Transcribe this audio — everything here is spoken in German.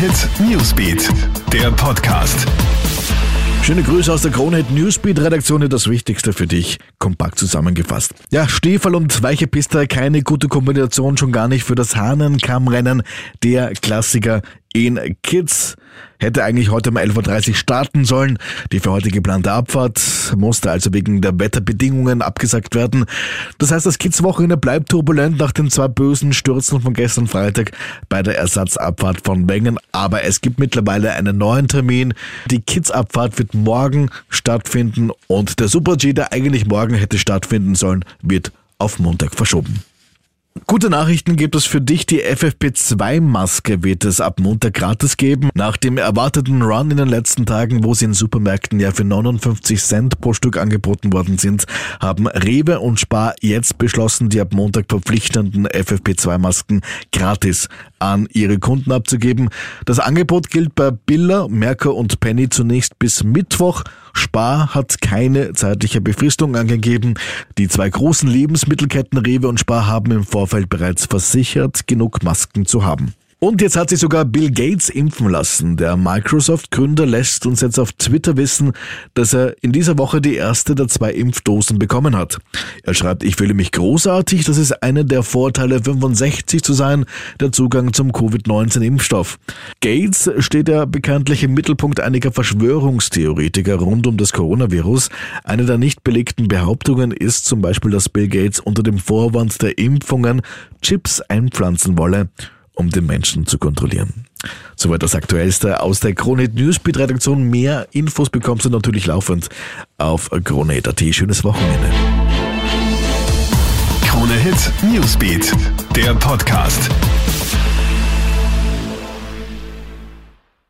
Hit Newsbeat, der Podcast. Schöne Grüße aus der Kronehit Newsbeat Redaktion, das Wichtigste für dich, kompakt zusammengefasst. Ja, Stiefel und weiche Piste, keine gute Kombination, schon gar nicht für das Hahnenkammrennen, der Klassiker in Kids. Hätte eigentlich heute um 11.30 Uhr starten sollen. Die für heute geplante Abfahrt musste also wegen der Wetterbedingungen abgesagt werden. Das heißt, das Kids-Wochenende bleibt turbulent nach den zwei bösen Stürzen von gestern Freitag bei der Ersatzabfahrt von Wengen. Aber es gibt mittlerweile einen neuen Termin. Die Kids-Abfahrt wird morgen stattfinden und der Super-G, der eigentlich morgen hätte stattfinden sollen, wird auf Montag verschoben. Gute Nachrichten gibt es für dich. Die FFP2-Maske wird es ab Montag gratis geben. Nach dem erwarteten Run in den letzten Tagen, wo sie in Supermärkten ja für 59 Cent pro Stück angeboten worden sind, haben Rewe und Spar jetzt beschlossen, die ab Montag verpflichtenden FFP2-Masken gratis an ihre Kunden abzugeben. Das Angebot gilt bei Billa, Merkur und Penny zunächst bis Mittwoch. Spar hat keine zeitliche Befristung angegeben. Die zwei großen Lebensmittelketten Rewe und Spar haben im Vorfeld bereits versichert, genug Masken zu haben. Und jetzt hat sich sogar Bill Gates impfen lassen. Der Microsoft-Gründer lässt uns jetzt auf Twitter wissen, dass er in dieser Woche die erste der zwei Impfdosen bekommen hat. Er schreibt, ich fühle mich großartig, das ist einer der Vorteile 65 zu sein, der Zugang zum Covid-19-Impfstoff. Gates steht ja bekanntlich im Mittelpunkt einiger Verschwörungstheoretiker rund um das Coronavirus. Eine der nicht belegten Behauptungen ist zum Beispiel, dass Bill Gates unter dem Vorwand der Impfungen Chips einpflanzen wolle um den Menschen zu kontrollieren. Soweit das Aktuellste aus der Kronehit Newsbeat Redaktion. Mehr Infos bekommst du natürlich laufend auf kronehit.at. Schönes Wochenende. Krone Hit Newsbeat, der Podcast.